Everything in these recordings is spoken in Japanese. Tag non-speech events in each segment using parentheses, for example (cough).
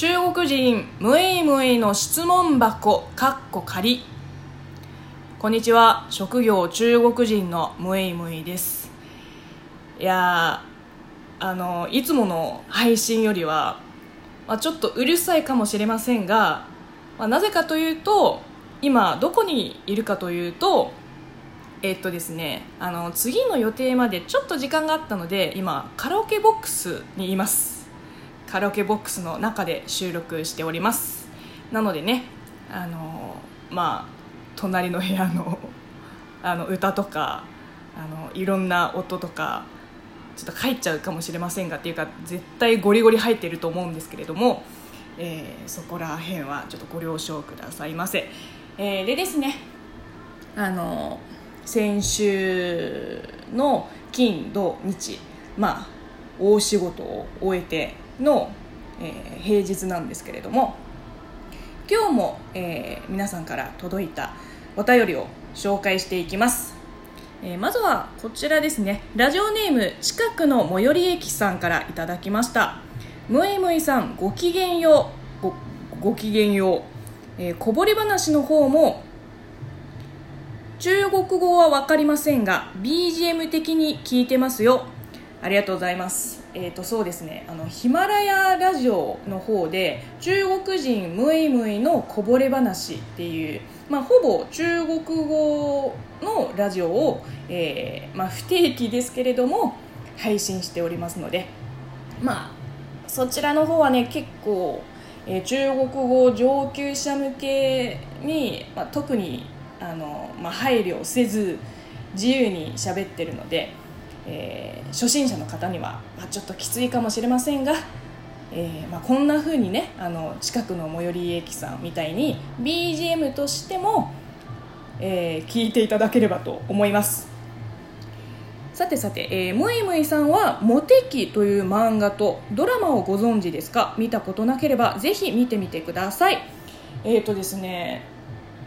中国人ムイムイの質問箱かっこ仮こんにちは。職業中国人のムイムイです。いやあのいつもの配信よりは、まあ、ちょっとうるさいかもしれませんが、まあ、なぜかというと今どこにいるかというとえっとですねあの次の予定までちょっと時間があったので今カラオケボックスにいます。カラオケボックスの中で収録しております。なのでねあのまあ隣の部屋の (laughs) あの歌とかあのいろんな音とかちょっと入っちゃうかもしれませんがっていうか絶対ゴリゴリ入ってると思うんですけれども、えー、そこら辺はちょっとご了承くださいませ、えー、でですねあの先週の金土日まあ大仕事を終えての、えー、平日なんですけれども今日も、えー、皆さんから届いたお便りを紹介していきます、えー、まずはこちらですね。ラジオネーム近くの最寄り駅さんからいただきました。むいむいさんごきげんようごごきげんよう、えー、こぼれ話の方も中国語は分かりませんが BGM 的に聞いてますよ。ありがとうございます。えーとそうですね。あのヒマラヤラジオの方で中国人ムイムイのこぼれ話っていう、まあ、ほぼ中国語のラジオを、えーまあ、不定期ですけれども配信しておりますのでまあそちらの方はね結構、えー、中国語上級者向けに、まあ、特にあの、まあ、配慮せず自由に喋ってるので、えー、初心者の方には、まあ、ちょっときついかもしれませんが、えーまあ、こんな風にねあの近くの最寄り駅さんみたいに BGM としても、えー、聞いていただければと思います。さてさて、えー、むいむいさんは「モテキ」という漫画とドラマをご存知ですか？見たことなければぜひ見てみてください。えっ、ー、とですね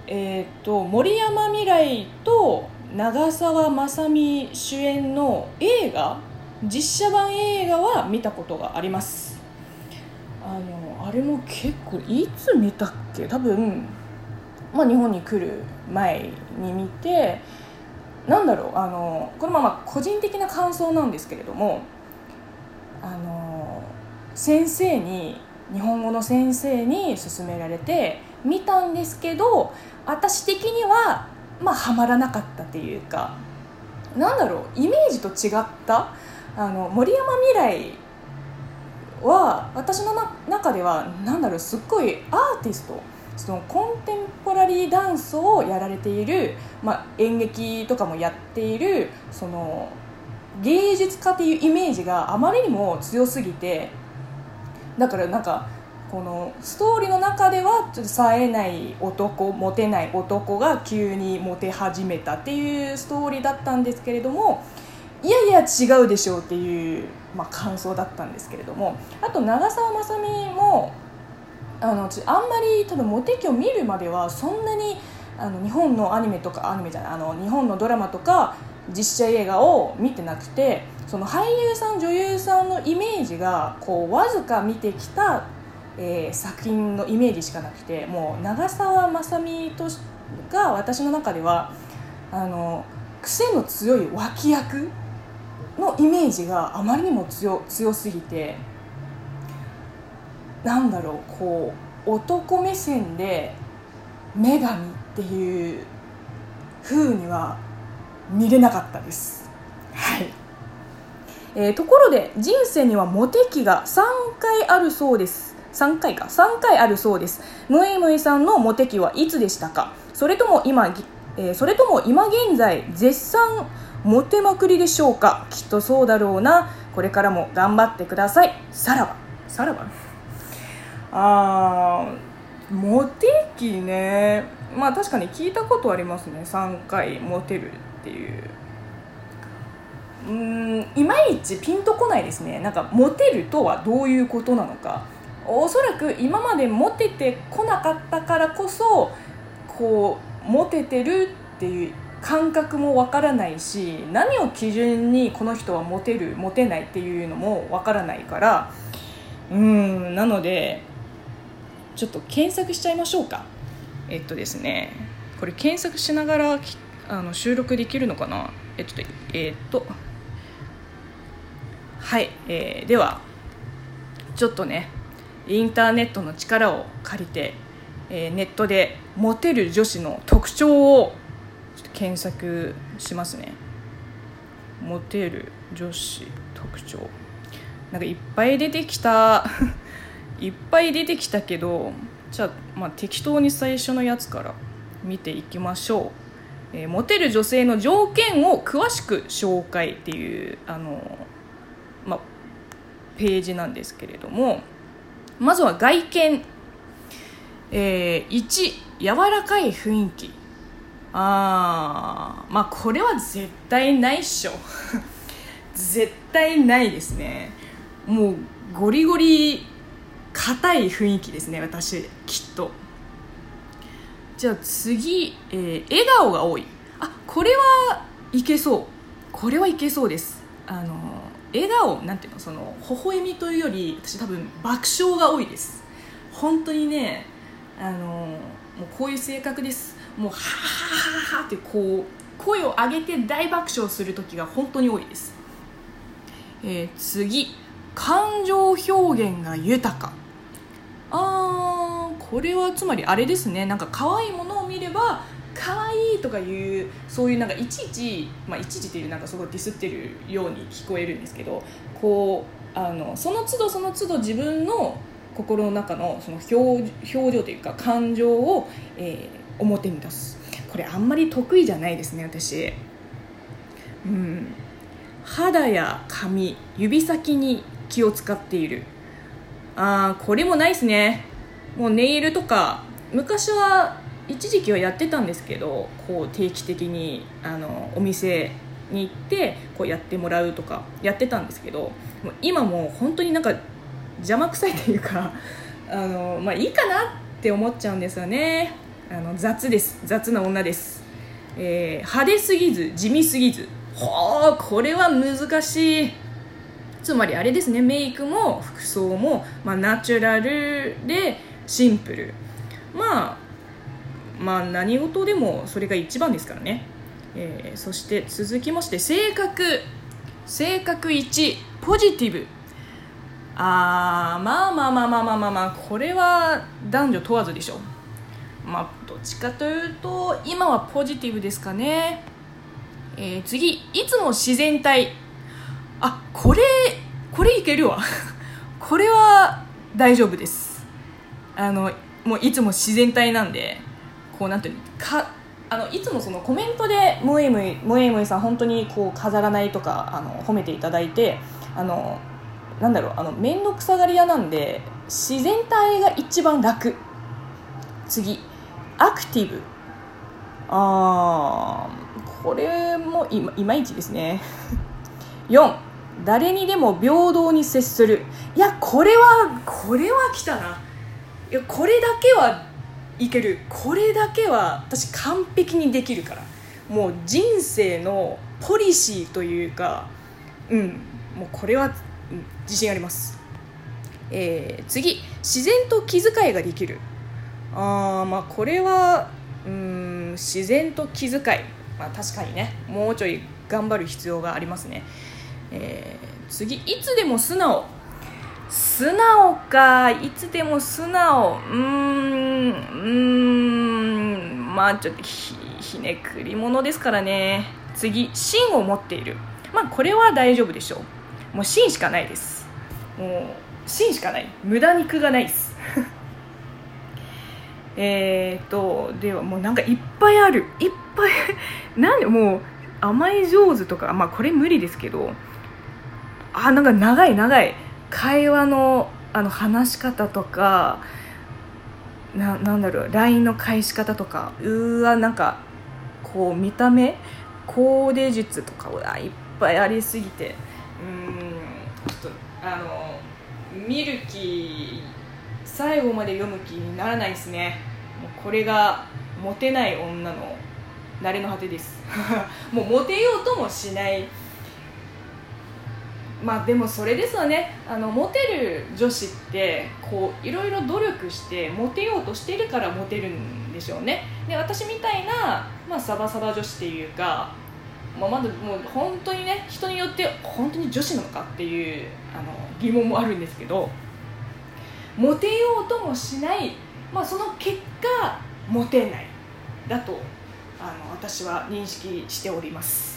えーと、森山未来と長澤まさみ主演の映画実写版映画は見たことがあります。あのあれも結構いつ見たっけ？多分、まあ、日本に来る前に見てなんだろうあのこれまま個人的な感想なんですけれどもあの先生に日本語の先生に勧められて見たんですけど私的にはまあはまらなかったっていうかなんだろうイメージと違ったあの森山未来は私の中ではなんだろうすっごいアーティストそのコンテンポラリーダンスをやられている、まあ、演劇とかもやっているその芸術家っていうイメージがあまりにも強すぎてだからなんかこのストーリーの中ではちょっと冴えない男モテない男が急にモテ始めたっていうストーリーだったんですけれどもいやいや違うでしょうっていう、まあ、感想だったんですけれどもあと長澤まさみもあのあんまり多分モテ期を見るまではそんなにあの日本のアニメとかアニメじゃないあの日本のドラマとか実写映画を見てなくてその俳優さん女優さんのイメージがこうわずか見てきたえー、作品のイメージしかなくてもう長澤まさみとが私の中ではあの癖の強い脇役のイメージがあまりにも強強すぎてなんだろうこう男目線で女神っていう風には見れなかったです。はいえー、ところで人生にはモテ期が3回あるそうです3回か。3回あるそうです。ムイムイさんのモテ期はいつでしたか？それとも今、えー、それとも今現在絶賛モテまくりでしょうか？きっとそうだろうな。これからも頑張ってください。さらば。さらば？あーモテ期ね。まあ確かに聞いたことありますね。3回モテるっていう。うんいまいちピンとこないですね。なんかモテるとはどういうことなのか。おそらく今までモテてこなかったからこそこうモテてるっていう感覚もわからないし何を基準にこの人はモテるモテないっていうのもわからないからうんなのでちょっと検索しちゃいましょうか。えっとですねこれ検索しながらあの収録できるのかな？えっとえっとはい、えー、ではちょっとねインターネットの力を借りて、えー、ネットでモテる女子の特徴を検索しますね。モテる女子特徴。なんかいっぱい出てきた (laughs) いっぱい出てきたけどじゃあ,、まあ適当に最初のやつから見ていきましょう、えー、モテる女性の条件を詳しく紹介っていうあの、まあ、ページなんですけれども。まずは外見、えー、1柔らかい雰囲気。あーまあこれは絶対ないっしょ。(laughs) 絶対ないですね。もうゴリゴリ硬い雰囲気ですね私きっと。じゃあ次、えー、笑顔が多い。あこれはいけそう。これはいけそうです。あの笑顔なんていうのその微笑みというより私多分爆笑が多いです。本当にねあのもうこういう性格です。もうははははってこう声を上げて大爆笑する時が本当に多いです、えー、次感情表現が豊か。あーこれはつまりあれですね。なんか可愛いものを見れば可愛いとかいうそういうなんかいちいち、まあ、いちいちっていうなんかすごいディスってるように聞こえるんですけどこうあのその都度その都度自分の心の中のその表表情というか感情を、えー、表に出すこれあんまり得意じゃないですね私。うん。肌や髪指先に気を使っている。ああこれもないですね。もうネイルとか昔は一時期はやってたんですけどこう定期的にあのお店に行ってこうやってもらうとかやってたんですけど今も本当になんか邪魔くさいというかあの、まあ、いいかなって思っちゃうんですよね。あの雑です。雑な女です、えー、派手すぎず地味すぎず。ほうこれは難しい。つまりあれですね。メイクも服装も、まあ、ナチュラルでシンプル。まあまあ何事でもそれが一番ですからね、えー、そして続きまして性格。性格1ポジティブ。あーまあまあまあまあまあまあまあこれは男女問わずでしょまあどっちかというと今はポジティブですかね、えー、次。いつも自然体。あこれこれいけるわ。これは大丈夫です。あのもういつも自然体なんで。こうなんていうかあのいつもそのコメントでムエムイムエムイさん本当にこう飾らないとかあの褒めていただいてあのなんだろうあの面倒くさがり屋なんで自然体が一番楽。次アクティブ。あーこれもいいまいちですね。(laughs) 4誰にでも平等に接する。いやこれはこれは来たな。いやこれだけはいける。これだけは私完璧にできるから。もう人生のポリシーというかうん。もうこれは、自信あります、えー、次。自然と気遣いができる。あまあこれはうん。自然と気遣い、まあ、確かにね。もうちょい頑張る必要がありますね。えー、次。いつでも素直。素直かいつでも素直。うーんうーん。まあちょっとひひねくり者ですからね。次芯を持っている。まあこれは大丈夫でしょう。もう芯しかないです。もう芯しかない。無駄肉がないです。(laughs) えっとではもうなんかいっぱいある。いっぱいなんでもう甘え上手とかまあこれ無理ですけど。あなんか長い長い。会話のあの話し方とかななんだろう LINE の返し方とかうわなんかこう見た目コーデ術とかいっぱいありすぎてうんちょっとあの見る気最後まで読む気にならないですね。もうこれがモテない女の慣れの果てです。(laughs) もうモテようともしない。まあでもそれですよね。あのモテる女子ってこういろいろ努力してモテようとしてるからモテるんでしょうね。で私みたいな、まあ、サバサバ女子っていうか、まあ、まだもう本当にね人によって本当に女子なのかっていうあの疑問もあるんですけどモテようともしない、まあ、その結果モテない。だとあの私は認識しております。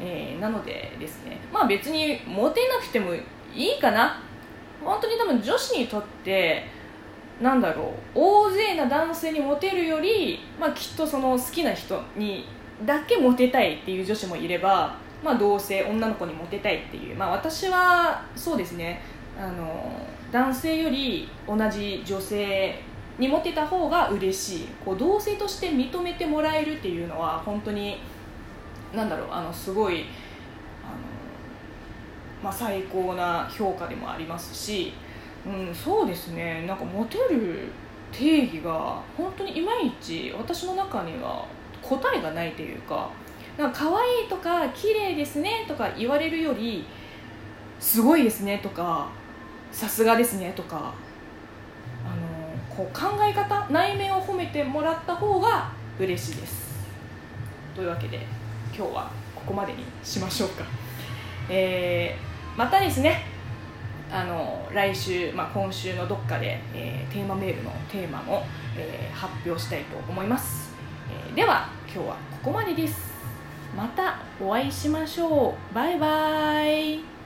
えー、なのでですねまあ別にモテなくてもいいかな。本当に多分女子にとってなんだろう大勢な男性にモテるより、まあ、きっとその好きな人にだけモテたいっていう女子もいれば、まあ、同性女の子にモテたいっていう、まあ、私はそうですね。あの男性より同じ女性にモテた方が嬉しい。こう同性として認めてもらえるっていうのは本当になんだろうあのすごいあの、まあ、最高な評価でもありますし、うん、そうですね。なんかモテる定義が本当にいまいち私の中には答えがないというかなんか可愛いとか綺麗ですねとか言われるよりすごいですねとかさすがですねとかあのこう考え方内面を褒めてもらった方が嬉しいです。というわけで。今日はここまでにしましょうか、えー、またですねあの来週、まあ、今週のどっかで、えー、テーマメールのテーマも、えー、発表したいと思います、えー、では今日はここまでです。またお会いしましょう。バイバイ。